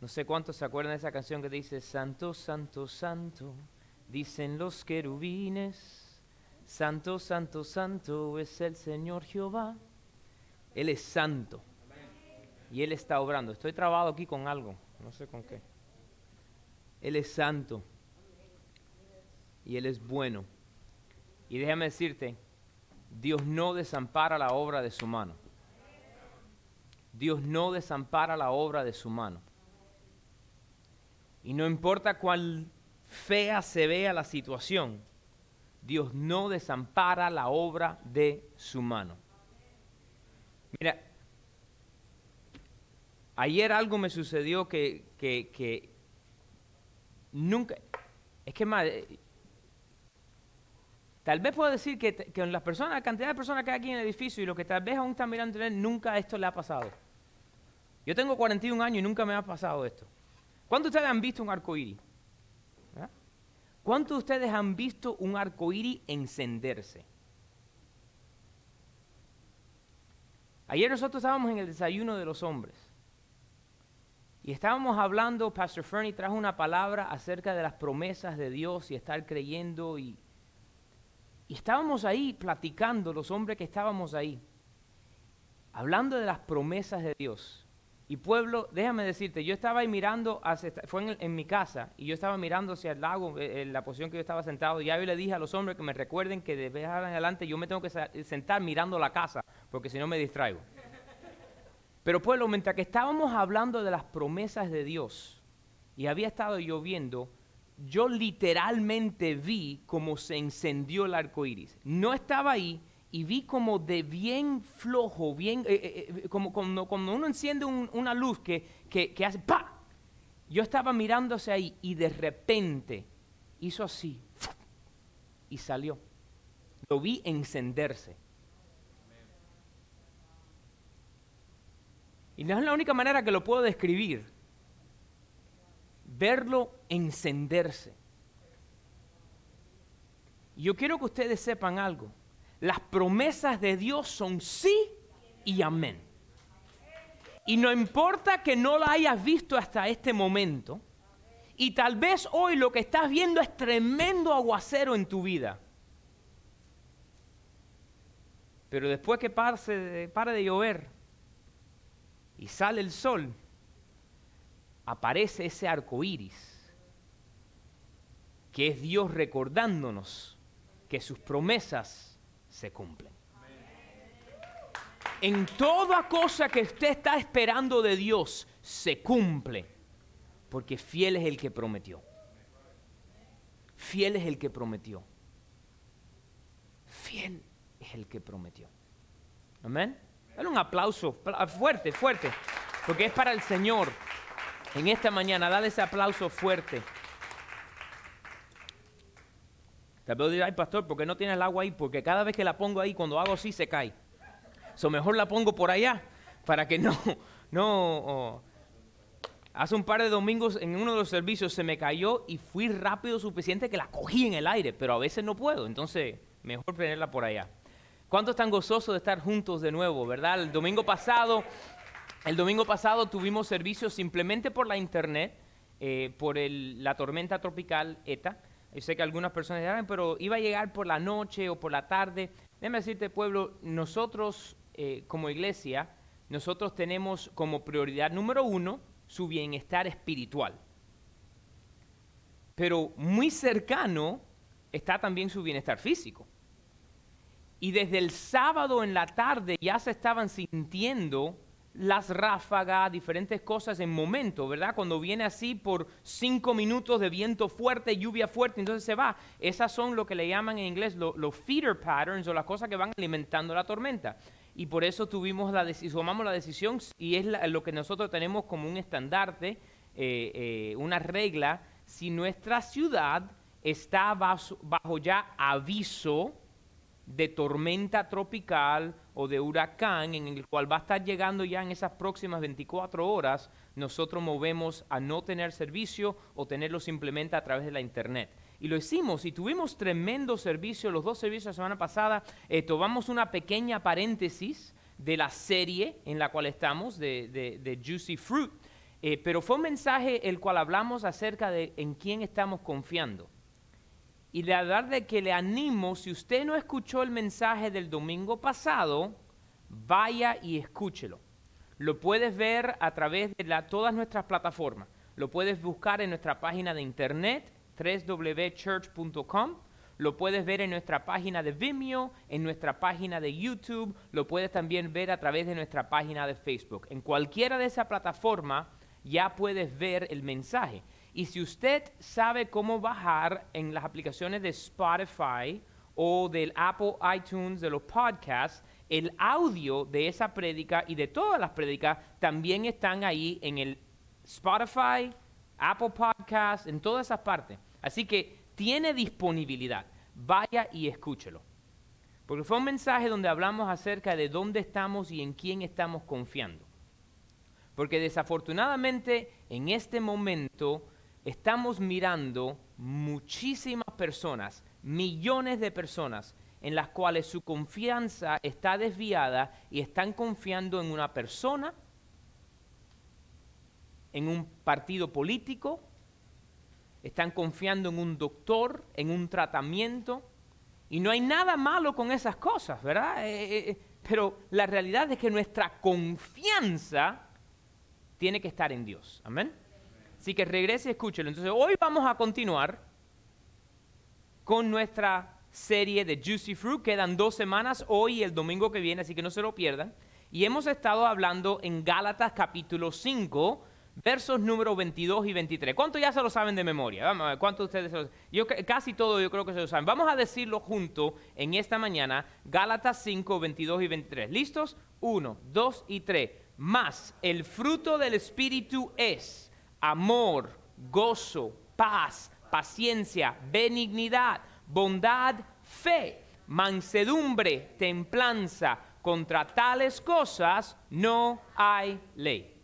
No sé cuántos se acuerdan de esa canción que dice, Santo, Santo, Santo, dicen los querubines, Santo, Santo, Santo es el Señor Jehová. Él es santo. Y Él está obrando. Estoy trabado aquí con algo, no sé con qué. Él es santo. Y Él es bueno. Y déjame decirte, Dios no desampara la obra de su mano. Dios no desampara la obra de su mano. Y no importa cuán fea se vea la situación, Dios no desampara la obra de su mano. Mira, ayer algo me sucedió que, que, nunca, es que más, tal vez puedo decir que, que las personas, la cantidad de personas que hay aquí en el edificio y lo que tal vez aún están mirando, nunca esto le ha pasado. Yo tengo 41 años y nunca me ha pasado esto. ¿Cuántos de ustedes han visto un arco iris? ¿Ah? ¿Cuántos de ustedes han visto un arco iris encenderse? Ayer nosotros estábamos en el desayuno de los hombres y estábamos hablando, Pastor Fernie trajo una palabra acerca de las promesas de Dios y estar creyendo y, y estábamos ahí platicando, los hombres que estábamos ahí, hablando de las promesas de Dios. Y pueblo, déjame decirte, yo estaba ahí mirando, hacia, fue en, mi casa, y yo estaba mirando hacia el lago, eh, en la posición que yo estaba sentado, y ya le dije a los hombres que me recuerden que de vez en adelante yo me tengo que sentar mirando la casa, porque si no me distraigo. Pero pueblo, mientras que estábamos hablando de las promesas de Dios, y había estado lloviendo, yo literalmente vi cómo se encendió el arco iris. No estaba ahí, y vi como de bien flojo, bien, eh, eh, eh, como cuando, uno enciende una luz que, que, hace ¡pa! Yo estaba mirándose ahí y de repente hizo así y salió. Lo vi encenderse. Y no es la única manera que lo puedo describir. Verlo encenderse. Yo quiero que ustedes sepan algo las promesas de Dios son sí y amén. Y no importa que no la hayas visto hasta este momento, y tal vez hoy lo que estás viendo es tremendo aguacero en tu vida. Pero después que pare de, pare de llover y sale el sol, aparece ese arco iris, que es Dios recordándonos que sus promesas se cumplen. En toda cosa que usted está esperando de Dios, se cumple. Porque fiel es el que prometió. Fiel es el que prometió. Fiel es el que prometió. Amén. Dale un aplauso fuerte, fuerte. Porque es para el Señor. En esta mañana, dale ese aplauso fuerte. Tal vez dirá, ay pastor, ¿por qué no tiene el agua ahí? Porque cada vez que la pongo ahí, cuando hago así, se cae. So mejor la pongo por allá, para que no, no... Hace un par de domingos en uno de los servicios se me cayó y fui rápido suficiente que la cogí en el aire, pero a veces no puedo, entonces mejor tenerla por allá. ¿Cuántos están gozosos de estar juntos de nuevo, verdad? El domingo pasado, el domingo pasado tuvimos servicios simplemente por la internet, eh, por la tormenta tropical ETA. Yo sé que algunas personas dirán, pero iba a llegar por la noche o por la tarde. Déjame decirte, pueblo, nosotros eh, como iglesia, nosotros tenemos como prioridad número uno su bienestar espiritual. Pero muy cercano está también su bienestar físico. Y desde el sábado en la tarde ya se estaban sintiendo las ráfagas, diferentes cosas en momento, ¿verdad? Cuando viene así por cinco minutos de viento fuerte, lluvia fuerte, entonces se va. Esas son lo que le llaman en inglés los feeder patterns o las cosas que van alimentando la tormenta. Y por eso tuvimos la tomamos la decisión y es lo que nosotros tenemos como un estandarte, eh, eh, una regla. Si nuestra ciudad está bajo ya aviso de tormenta tropical o de huracán en el cual va a estar llegando ya en esas próximas 24 horas, nosotros movemos a no tener servicio o tenerlo simplemente a través de la internet. Y lo hicimos y tuvimos tremendo servicio, los dos servicios la semana pasada. Eh, tomamos una pequeña paréntesis de la serie en la cual estamos, de, de, Juicy Fruit. Eh, pero fue un mensaje el cual hablamos acerca de en quién estamos confiando. Y la verdad de que le animo, si usted no escuchó el mensaje del domingo pasado, vaya y escúchelo. Lo puedes ver a través de todas nuestras plataformas. Lo puedes buscar en nuestra página de internet, www.church.com. Lo puedes ver en nuestra página de Vimeo, en nuestra página de YouTube. Lo puedes también ver a través de nuestra página de Facebook. En cualquiera de esas plataformas ya puedes ver el mensaje. Y si usted sabe cómo bajar en las aplicaciones de Spotify o del Apple iTunes, de los podcasts, el audio de esa prédica y de todas las prédicas también están ahí en el Spotify, Apple Podcasts, en todas esas partes. Así que tiene disponibilidad. Vaya y escúchelo. Porque fue un mensaje donde hablamos acerca de dónde estamos y en quién estamos confiando. Porque desafortunadamente en este momento estamos mirando muchísimas personas, millones de personas, en las cuales su confianza está desviada y están confiando en una persona, en un partido político, están confiando en un doctor, en un tratamiento, y no hay nada malo con esas cosas, ¿verdad? Eh, eh, eh, pero la realidad es que nuestra confianza tiene que estar en Dios. Amén. Así que regrese y escúchelo. Entonces, hoy vamos a continuar con nuestra serie de Juicy Fruit. Quedan dos semanas, hoy y el domingo que viene, así que no se lo pierdan. Y hemos estado hablando en Gálatas capítulo 5, versos número 22 y 23. ¿Cuántos ya se lo saben de memoria? Vamos a ver, ¿cuántos de ustedes se lo? Yo, casi todo yo creo que se lo saben. Vamos a decirlo junto en esta mañana, Gálatas 5, 22 y 23. ¿Listos? Uno, dos y tres. Más el fruto del Espíritu es amor, gozo, paz, paciencia, benignidad, bondad, fe, mansedumbre, templanza. Contra tales cosas no hay ley.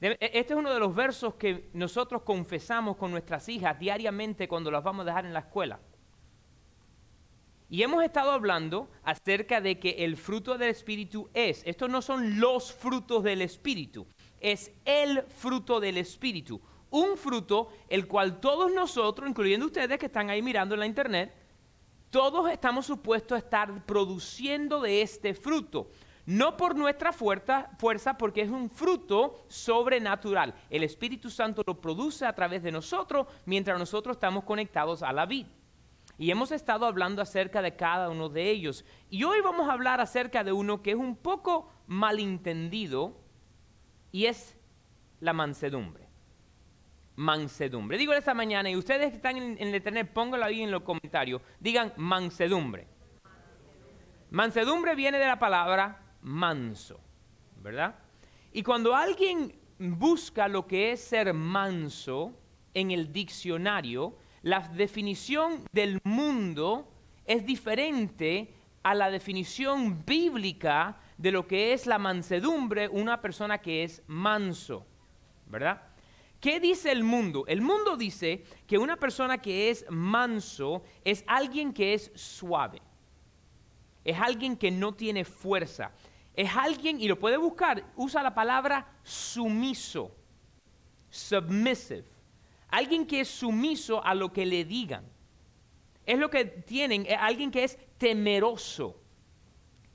E, este es uno de los versos que nosotros confesamos con nuestras hijas diariamente cuando las vamos a dejar en la escuela. Y hemos estado hablando acerca de que el fruto del Espíritu es, estos no son los frutos del Espíritu, es el fruto del Espíritu. Un fruto el cual todos nosotros, incluyendo ustedes que están ahí mirando en la internet, todos estamos supuestos a estar produciendo de este fruto. No por nuestra fuerza, porque es un fruto sobrenatural. El Espíritu Santo lo produce a través de nosotros mientras nosotros estamos conectados a la vida. Y hemos estado hablando acerca de cada uno de ellos. Y hoy vamos a hablar acerca de uno que es un poco malentendido y es la mansedumbre. Mansedumbre. Digo esta mañana, y ustedes que están en, el internet, pónganlo ahí en los comentarios. Digan mansedumbre. Mansedumbre viene de la palabra manso, ¿verdad? Y cuando alguien busca lo que es ser manso en el diccionario, la definición del mundo es diferente a la definición bíblica de lo que es la mansedumbre, una persona que es manso, ¿verdad? ¿Qué dice el mundo? El mundo dice que una persona que es manso es alguien que es suave, es alguien que no tiene fuerza, es alguien, y lo puede buscar, usa la palabra sumiso, submissive, alguien que es sumiso a lo que le digan. Es lo que tienen, alguien que es temeroso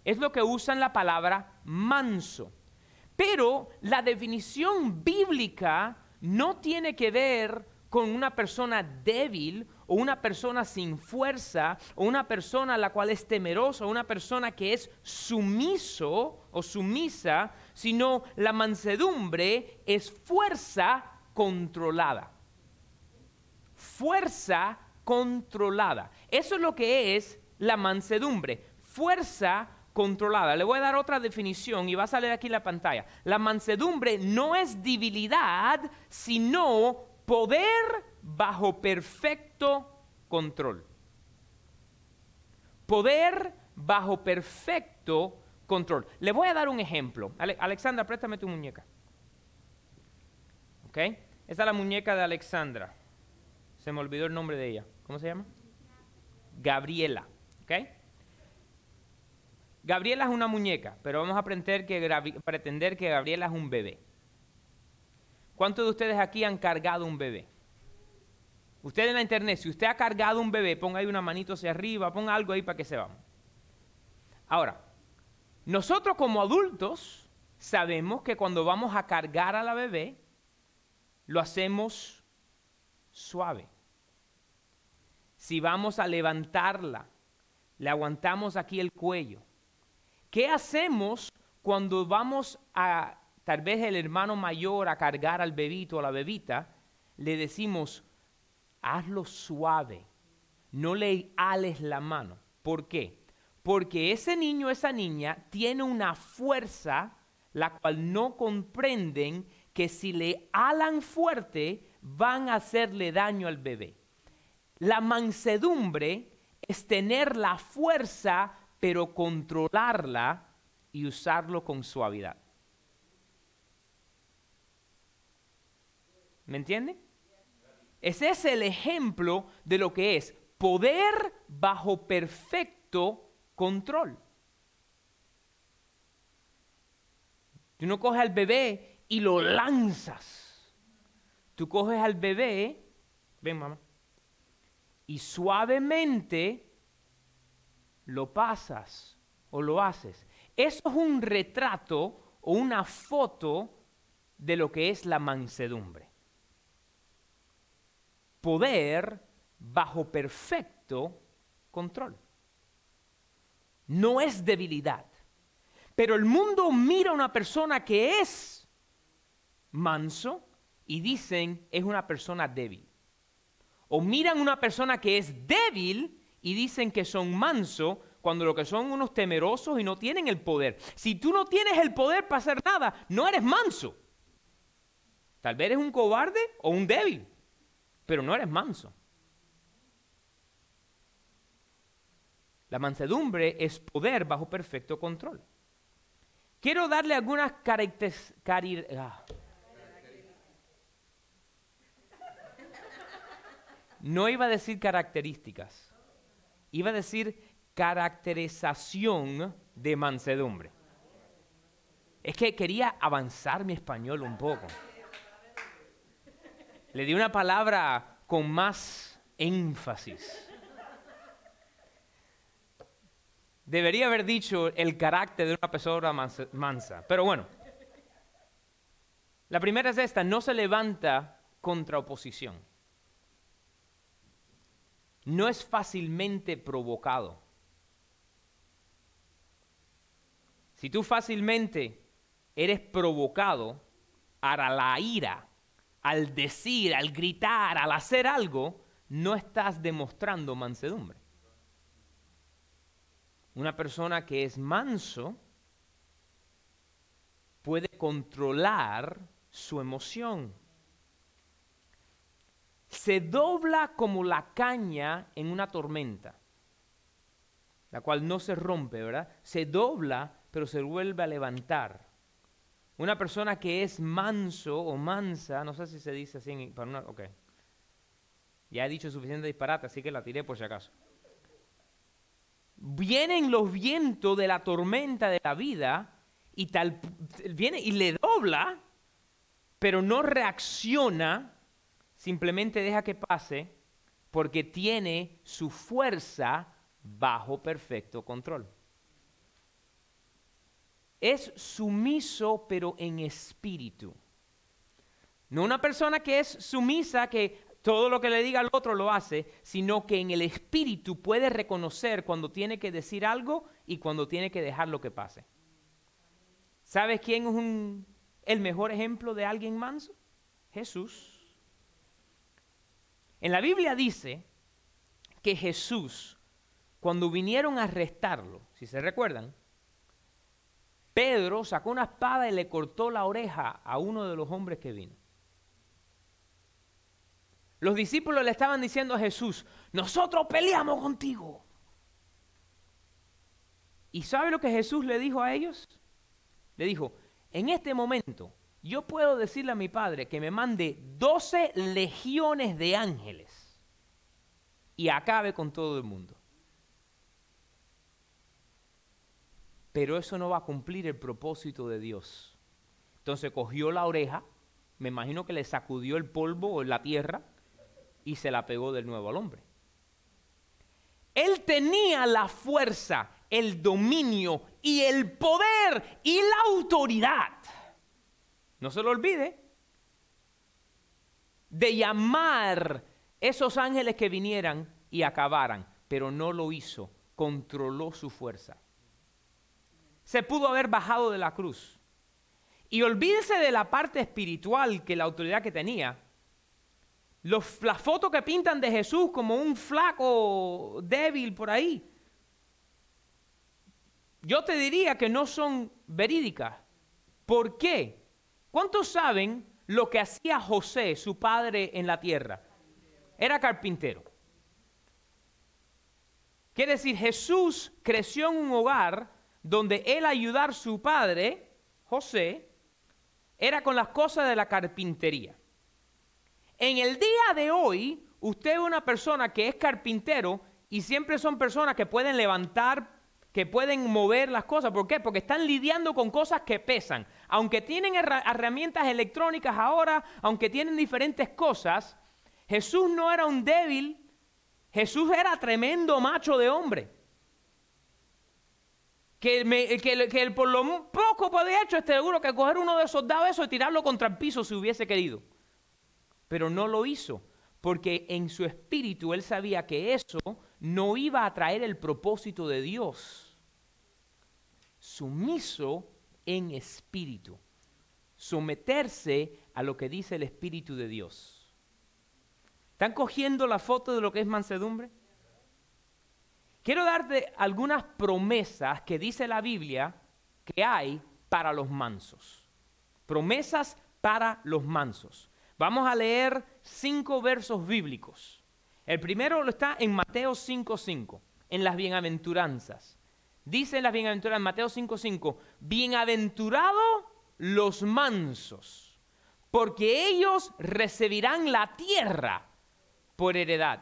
es lo que usan la palabra manso. Pero la definición bíblica no tiene que ver con una persona débil o una persona sin fuerza o una persona a la cual es temerosa o una persona que es sumiso o sumisa, sino la mansedumbre es fuerza controlada. Fuerza controlada. Eso es lo que es la mansedumbre. Fuerza controlada. Le voy a dar otra definición y va a salir aquí en la pantalla. La mansedumbre no es debilidad, sino poder bajo perfecto control. Poder bajo perfecto control. Le voy a dar un ejemplo. Alexandra, préstame tu muñeca. ¿Ok? Esta es la muñeca de Alexandra. Se me olvidó el nombre de ella. ¿Cómo se llama? Gabriela. ¿Ok? Gabriela es una muñeca, pero vamos a pretender que, pretender que Gabriela es un bebé. ¿Cuántos de ustedes aquí han cargado un bebé? Usted en la internet, si usted ha cargado un bebé, ponga ahí una manito hacia arriba, ponga algo ahí para que se vamos. Ahora, nosotros como adultos sabemos que cuando vamos a cargar a la bebé, lo hacemos suave. Si vamos a levantarla, le aguantamos aquí el cuello. ¿Qué hacemos cuando vamos a, tal vez el hermano mayor, a cargar al bebito o la bebita? Le decimos, hazlo suave, no le ales la mano. ¿Por qué? Porque ese niño, esa niña, tiene una fuerza la cual no comprenden que si le alan fuerte van a hacerle daño al bebé. La mansedumbre es tener la fuerza, pero controlarla y usarlo con suavidad. ¿Me entiende? Ese es el ejemplo de lo que es poder bajo perfecto control. Tú no coges al bebé y lo lanzas. Tú coges al bebé, ven mamá, y suavemente lo pasas o lo haces. Eso es un retrato o una foto de lo que es la mansedumbre. Poder bajo perfecto control. No es debilidad. Pero el mundo mira a una persona que es manso y dicen es una persona débil. O miran una persona que es débil y dicen que son manso cuando lo que son unos temerosos y no tienen el poder. Si tú no tienes el poder para hacer nada, no eres manso. Tal vez eres un cobarde o un débil, pero no eres manso. La mansedumbre es poder bajo perfecto control. Quiero darle algunas características. Ah. No iba a decir características, iba a decir caracterización de mansedumbre. Es que quería avanzar mi español un poco. Le di una palabra con más énfasis. Debería haber dicho el carácter de una persona mansa, pero bueno. La primera es esta, no se levanta contra oposición. No es fácilmente provocado. Si tú fácilmente eres provocado a la ira, al decir, al gritar, al hacer algo, no estás demostrando mansedumbre. Una persona que es manso puede controlar su emoción. Se dobla como la caña en una tormenta, la cual no se rompe, ¿verdad? Se dobla, pero se vuelve a levantar. Una persona que es manso o mansa, no sé si se dice así, una, ok. Ya he dicho suficiente disparate, así que la tiré por si acaso vienen los vientos de la tormenta de la vida y tal viene y le dobla, pero no reacciona, simplemente deja que pase porque tiene su fuerza bajo perfecto control. Es sumiso pero en espíritu. No una persona que es sumisa, que todo lo que le diga al otro lo hace, sino que en el espíritu puede reconocer cuando tiene que decir algo y cuando tiene que dejar lo que pase. ¿Sabes quién es el mejor ejemplo de alguien manso? Jesús. En la Biblia dice que Jesús, cuando vinieron a arrestarlo, si se recuerdan, Pedro sacó una espada y le cortó la oreja a uno de los hombres que vino. Los discípulos le estaban diciendo a Jesús, nosotros peleamos contigo. ¿Y sabe lo que Jesús le dijo a ellos? Le dijo, en este momento yo puedo decirle a mi Padre que me mande 12 legiones de ángeles y acabe con todo el mundo. Pero eso no va a cumplir el propósito de Dios. Entonces cogió la oreja me imagino que le sacudió el polvo o la tierra y se la pegó de nuevo al hombre. Él tenía la fuerza, el dominio y el poder y la autoridad. No se lo olvide de llamar esos ángeles que vinieran y acabaran, pero no lo hizo, controló su fuerza. Se pudo haber bajado de la cruz. Y olvídese de la parte espiritual que la autoridad que tenía, las fotos que pintan de Jesús como un flaco débil por ahí, yo te diría que no son verídicas. ¿Por qué? ¿Cuántos saben lo que hacía José, su padre, en la tierra? Era carpintero. Quiere decir, Jesús creció en un hogar donde él ayudar a su padre, José, era con las cosas de la carpintería. En el día de hoy, usted es una persona que es carpintero y siempre son personas que pueden levantar, que pueden mover las cosas. ¿Por qué? Porque están lidiando con cosas que pesan. Aunque tienen herramientas electrónicas ahora, aunque tienen diferentes cosas, Jesús no era un débil, Jesús era tremendo macho de hombre. Que, que, por lo poco podía hecho, este seguro que coger uno de esos dados y tirarlo contra el piso si hubiese querido pero no lo hizo, porque en su espíritu él sabía que eso no iba a traer el propósito de Dios. Sumiso en espíritu, someterse a lo que dice el espíritu de Dios. ¿Están cogiendo la foto de lo que es mansedumbre? Quiero darte algunas promesas que dice la Biblia que hay para los mansos. Promesas para los mansos. Vamos a leer cinco versos bíblicos. El primero lo está en Mateo 5.5, en las bienaventuranzas. Dice en las bienaventuranzas, en Mateo 5.5, bienaventurados los mansos, porque ellos recibirán la tierra por heredad.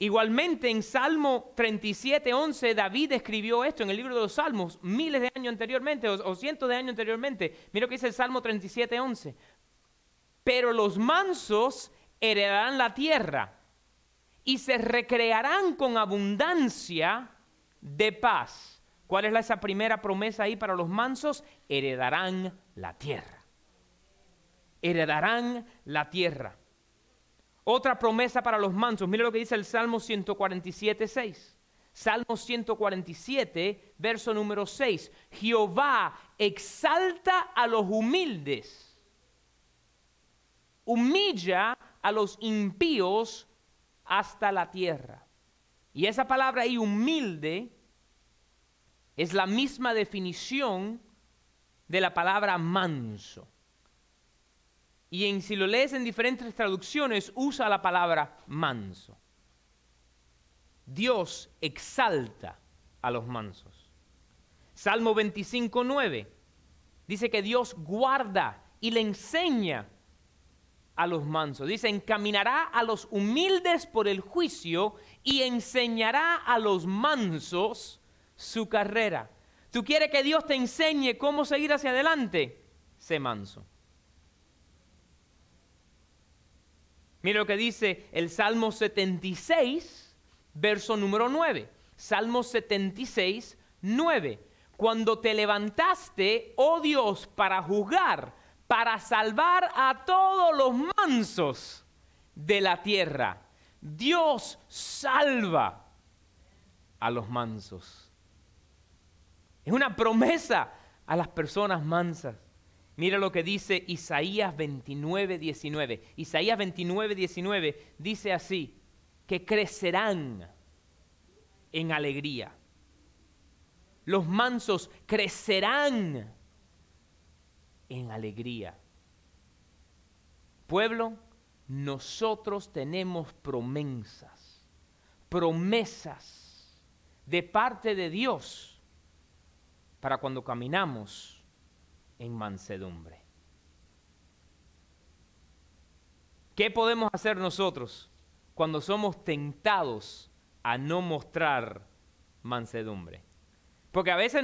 Igualmente en Salmo 37.11 David escribió esto en el libro de los Salmos miles de años anteriormente o, o cientos de años anteriormente. Mira lo que dice el Salmo 37.11 pero los mansos heredarán la tierra y se recrearán con abundancia de paz. ¿Cuál es esa primera promesa ahí para los mansos? Heredarán la tierra. Heredarán la tierra. Otra promesa para los mansos. Mire lo que dice el Salmo 147, 6. Salmo 147, verso número 6. Jehová exalta a los humildes humilla a los impíos hasta la tierra. Y esa palabra ahí, humilde, es la misma definición de la palabra manso. Y en, si lo lees en diferentes traducciones, usa la palabra manso. Dios exalta a los mansos. Salmo 25, 9 dice que Dios guarda y le enseña a los mansos. Dice, encaminará a los humildes por el juicio y enseñará a los mansos su carrera. ¿Tú quieres que Dios te enseñe cómo seguir hacia adelante? Sé manso. Mira lo que dice el Salmo 76, verso número 9. Salmo 76, 9. Cuando te levantaste, oh Dios, para juzgar, para salvar a todos los mansos de la tierra. Dios salva a los mansos. Es una promesa a las personas mansas. Mira lo que dice Isaías 29, 19. Isaías 29, 19 dice así, que crecerán en alegría. Los mansos crecerán en alegría. Pueblo, nosotros tenemos promesas, promesas de parte de Dios para cuando caminamos en mansedumbre. ¿Qué podemos hacer nosotros cuando somos tentados a no mostrar mansedumbre? Porque a veces,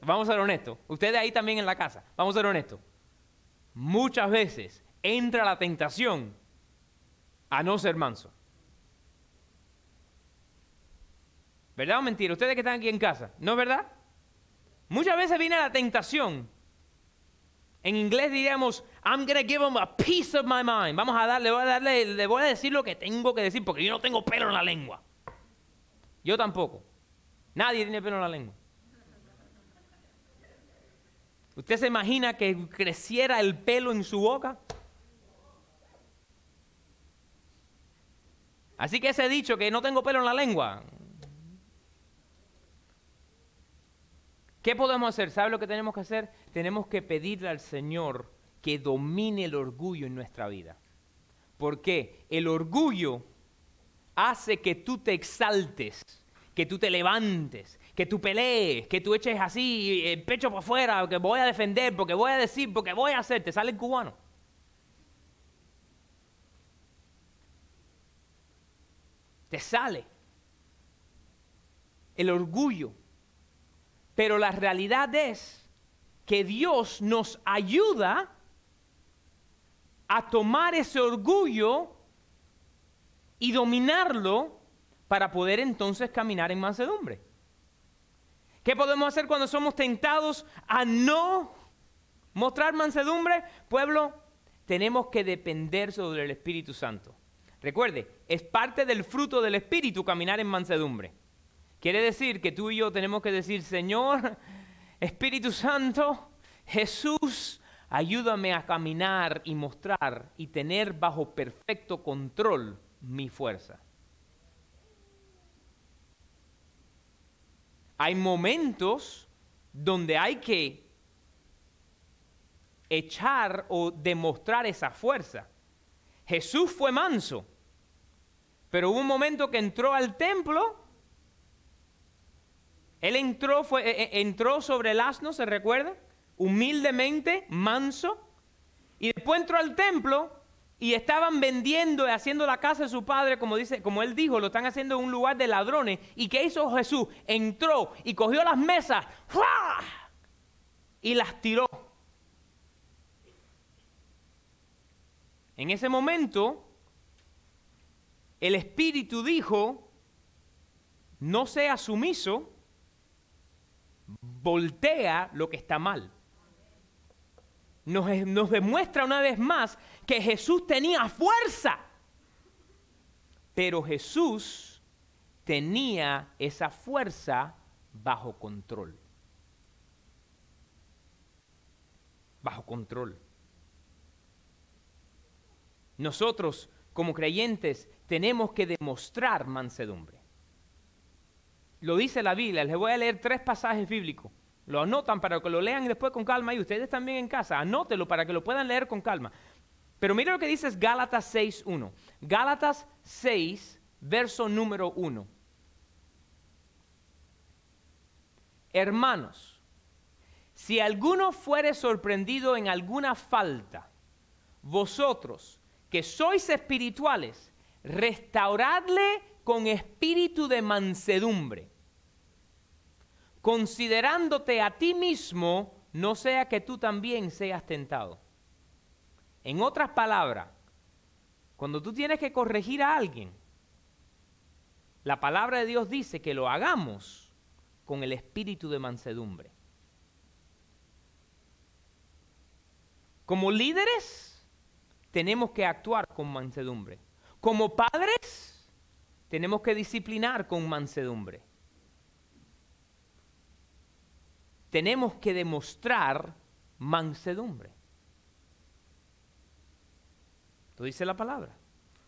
vamos a ser honestos, ustedes ahí también en la casa, vamos a ser honestos. muchas veces entra la tentación a no ser manso. ¿Verdad o mentira? Ustedes que están aquí en casa, ¿no es verdad? Muchas veces viene la tentación. En inglés diríamos, I'm going to give them a piece of my mind. Vamos a darle, voy a darle, le voy a decir lo que tengo que decir porque yo no tengo pelo en la lengua. Yo tampoco. Nadie tiene pelo en la lengua. ¿Usted se imagina que creciera el pelo en su boca? Así que ese dicho que no tengo pelo en la lengua. ¿Qué podemos hacer? ¿Sabe lo que tenemos que hacer? Tenemos que pedirle al Señor que domine el orgullo en nuestra vida. Porque el orgullo hace que tú te exaltes, que tú te levantes, que tú pelees, que tú eches así el pecho para afuera, que voy a defender, porque voy a decir, porque voy a hacer, te sale el cubano. Te sale el orgullo. Pero la realidad es que Dios nos ayuda a tomar ese orgullo y dominarlo para poder entonces caminar en mansedumbre. ¿Qué podemos hacer cuando somos tentados a no mostrar mansedumbre? Pueblo, tenemos que depender sobre el Espíritu Santo. Recuerde, es parte del fruto del Espíritu caminar en mansedumbre. Quiere decir que tú y yo tenemos que decir, Señor, Espíritu Santo, Jesús, ayúdame a caminar y mostrar y tener bajo perfecto control mi fuerza. Hay momentos donde hay que echar o demostrar esa fuerza. Jesús fue manso, pero hubo un momento que entró al templo, él entró, e, e, entró sobre el asno, ¿se recuerda? Humildemente, manso, y después entró al templo y estaban vendiendo y haciendo la casa de su padre, como, dice, como él dijo, lo están haciendo en un lugar de ladrones. ¿Y qué hizo Jesús? Entró y cogió las mesas y las tiró. En ese momento, el Espíritu dijo, no sea sumiso, voltea lo que está mal nos, demuestra una vez más que Jesús tenía fuerza. Pero Jesús tenía esa fuerza bajo control. Bajo control. Nosotros, como creyentes, tenemos que demostrar mansedumbre. Lo dice la Biblia. Les voy a leer tres pasajes bíblicos. Lo anotan para que lo lean después con calma y ustedes también en casa, anótelo para que lo puedan leer con calma. Pero mire lo que dice Gálatas 6.1. Gálatas 6, verso número 1. Hermanos, si alguno fuere sorprendido en alguna falta, vosotros que sois espirituales, restauradle con espíritu de mansedumbre considerándote a ti mismo, no sea que tú también seas tentado. En otras palabras, cuando tú tienes que corregir a alguien, la palabra de Dios dice que lo hagamos con el espíritu de mansedumbre. Como líderes, tenemos que actuar con mansedumbre. Como padres, tenemos que disciplinar con mansedumbre. Tenemos que demostrar mansedumbre. Lo dice la palabra.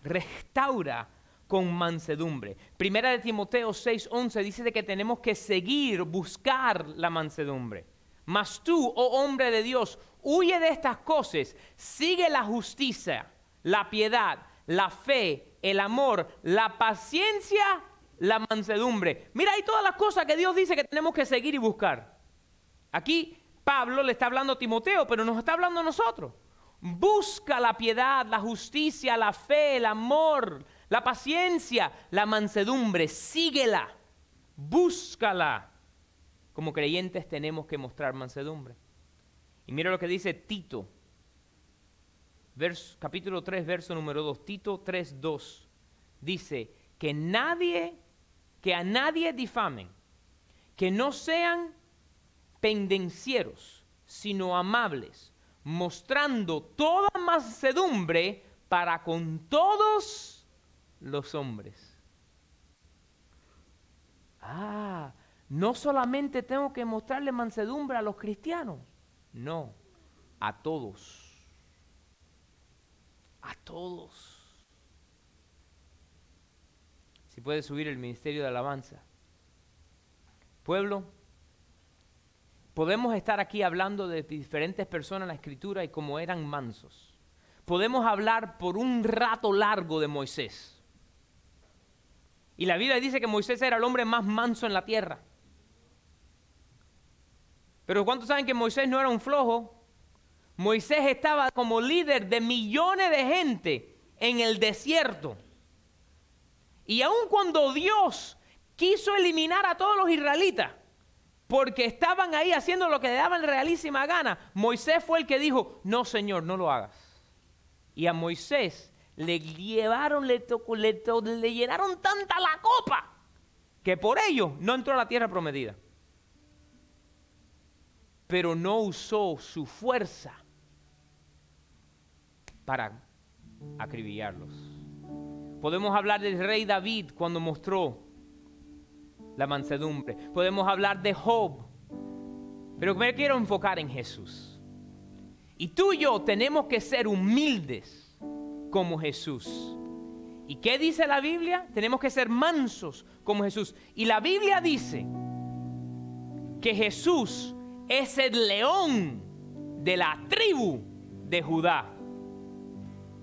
Restaura con mansedumbre. Primera de Timoteo 6:11 dice de que tenemos que seguir, buscar la mansedumbre. Mas tú, oh hombre de Dios, huye de estas cosas, sigue la justicia, la piedad, la fe, el amor, la paciencia, la mansedumbre. Mira ahí todas las cosas que Dios dice que tenemos que seguir y buscar. Aquí Pablo le está hablando a Timoteo, pero nos está hablando a nosotros. Busca la piedad, la justicia, la fe, el amor, la paciencia, la mansedumbre. Síguela, búscala. Como creyentes tenemos que mostrar mansedumbre. Y mira lo que dice Tito, capítulo 3, verso número 2, Tito 3, 2, dice que nadie, que a nadie difamen, que no sean pendencieros, sino amables, mostrando toda mansedumbre para con todos los hombres. Ah, no solamente tengo que mostrarle mansedumbre a los cristianos, no, a todos. A todos. Si puede subir el ministerio de alabanza. Pueblo, podemos estar aquí hablando de diferentes personas en la escritura y cómo eran mansos. Podemos hablar por un rato largo de Moisés. Y la Biblia dice que Moisés era el hombre más manso en la tierra. Pero ¿cuántos saben que Moisés no era un flojo? Moisés estaba como líder de millones de gente en el desierto. Y aun cuando Dios quiso eliminar a todos los israelitas, porque estaban ahí haciendo lo que le daban realísima gana, Moisés fue el que dijo, no Señor, no lo hagas. Y a Moisés le llevaron, le, le llenaron tanta la copa, que por ello no entró a la tierra prometida. Pero no usó su fuerza para acribillarlos. Podemos hablar del rey David cuando mostró la mansedumbre. Podemos hablar de Job. Pero me quiero enfocar en Jesús. Y tú y yo tenemos que ser humildes como Jesús. ¿Y qué dice la Biblia? Tenemos que ser mansos como Jesús. Y la Biblia dice que Jesús es el león de la tribu de Judá.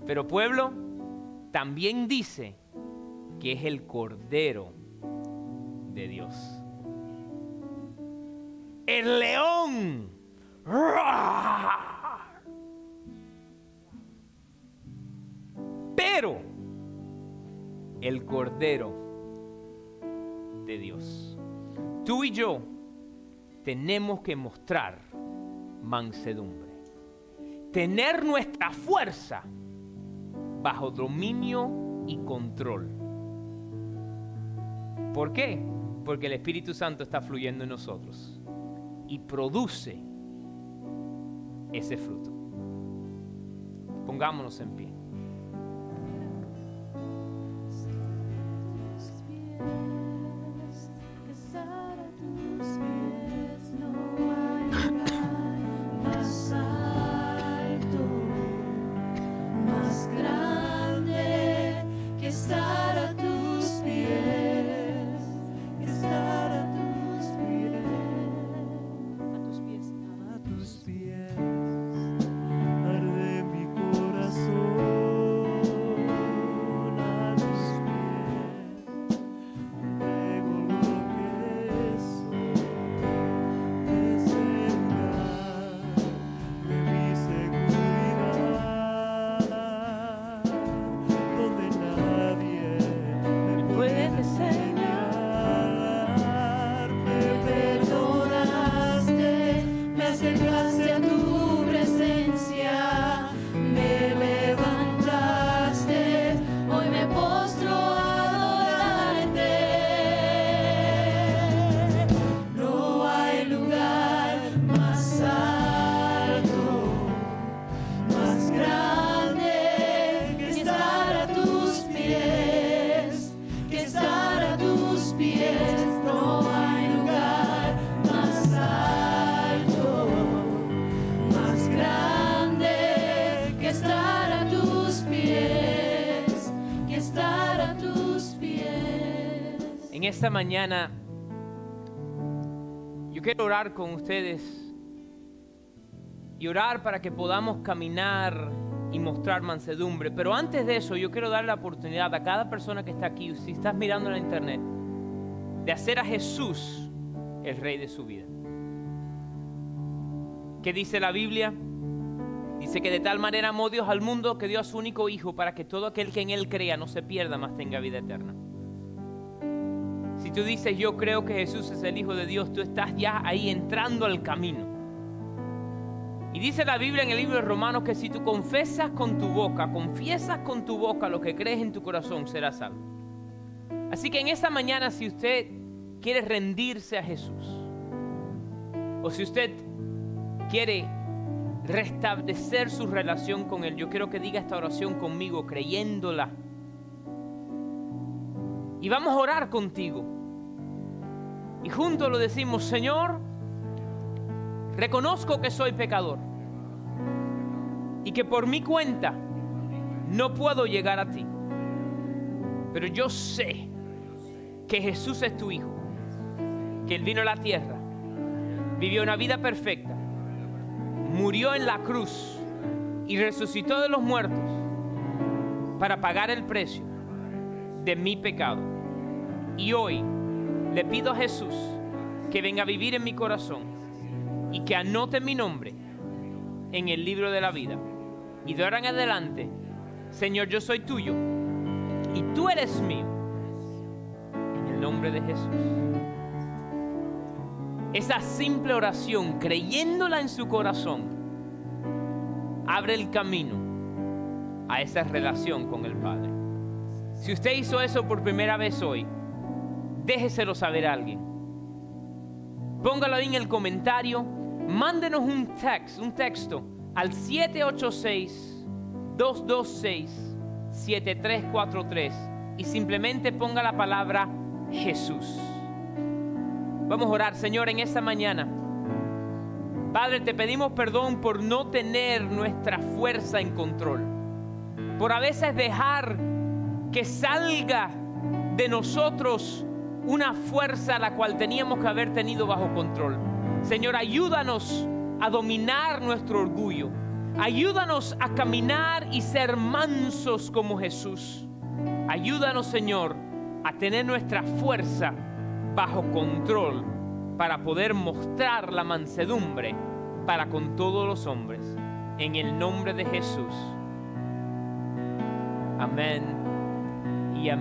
Pero pueblo, también dice que es el Cordero de Dios. El león. Pero el Cordero de Dios. Tú y yo tenemos que mostrar mansedumbre. Tener nuestra fuerza bajo dominio y control. ¿Por qué? Porque el Espíritu Santo está fluyendo en nosotros y produce ese fruto. Pongámonos en pie. Esta mañana yo quiero orar con ustedes y orar para que podamos caminar y mostrar mansedumbre. Pero antes de eso, yo quiero dar la oportunidad a cada persona que está aquí, si estás mirando en la internet, de hacer a Jesús el rey de su vida. ¿Qué dice la Biblia? Dice que de tal manera amó Dios al mundo que dio a su único Hijo para que todo aquel que en Él crea no se pierda, más tenga vida eterna. Si tú dices, yo creo que Jesús es el Hijo de Dios, tú estás ya ahí entrando al camino. Y dice la Biblia en el libro de Romanos que si tú confesas con tu boca, confiesas con tu boca lo que crees en tu corazón, serás salvo. Así que en esta mañana, si usted quiere rendirse a Jesús, o si usted quiere restablecer su relación con Él, yo quiero que diga esta oración conmigo, creyéndola. Y vamos a orar contigo. Y juntos lo decimos, Señor, reconozco que soy pecador y que por mi cuenta no puedo llegar a ti. Pero yo sé que Jesús es tu Hijo, que Él vino a la tierra, vivió una vida perfecta, murió en la cruz y resucitó de los muertos para pagar el precio de mi pecado. Y hoy le pido a Jesús que venga a vivir en mi corazón y que anote mi nombre en el libro de la vida. Y de ahora en adelante, Señor, yo soy tuyo y tú eres mío. En el nombre de Jesús. Esa simple oración, creyéndola en su corazón, abre el camino a esa relación con el Padre. Si usted hizo eso por primera vez hoy, déjeselo saber a alguien. Póngalo ahí en el comentario. Mándenos un text, un texto al 786-226-7343 y simplemente ponga la palabra Jesús. Vamos a orar, Señor, en esta mañana. Padre, te pedimos perdón por no tener nuestra fuerza en control. Por a veces dejar que salga de nosotros una fuerza la cual teníamos que haber tenido bajo control. Señor, ayúdanos a dominar nuestro orgullo. Ayúdanos a caminar y ser mansos como Jesús. Ayúdanos, Señor, a tener nuestra fuerza bajo control para poder mostrar la mansedumbre para con todos los hombres. En el nombre de Jesús. Amén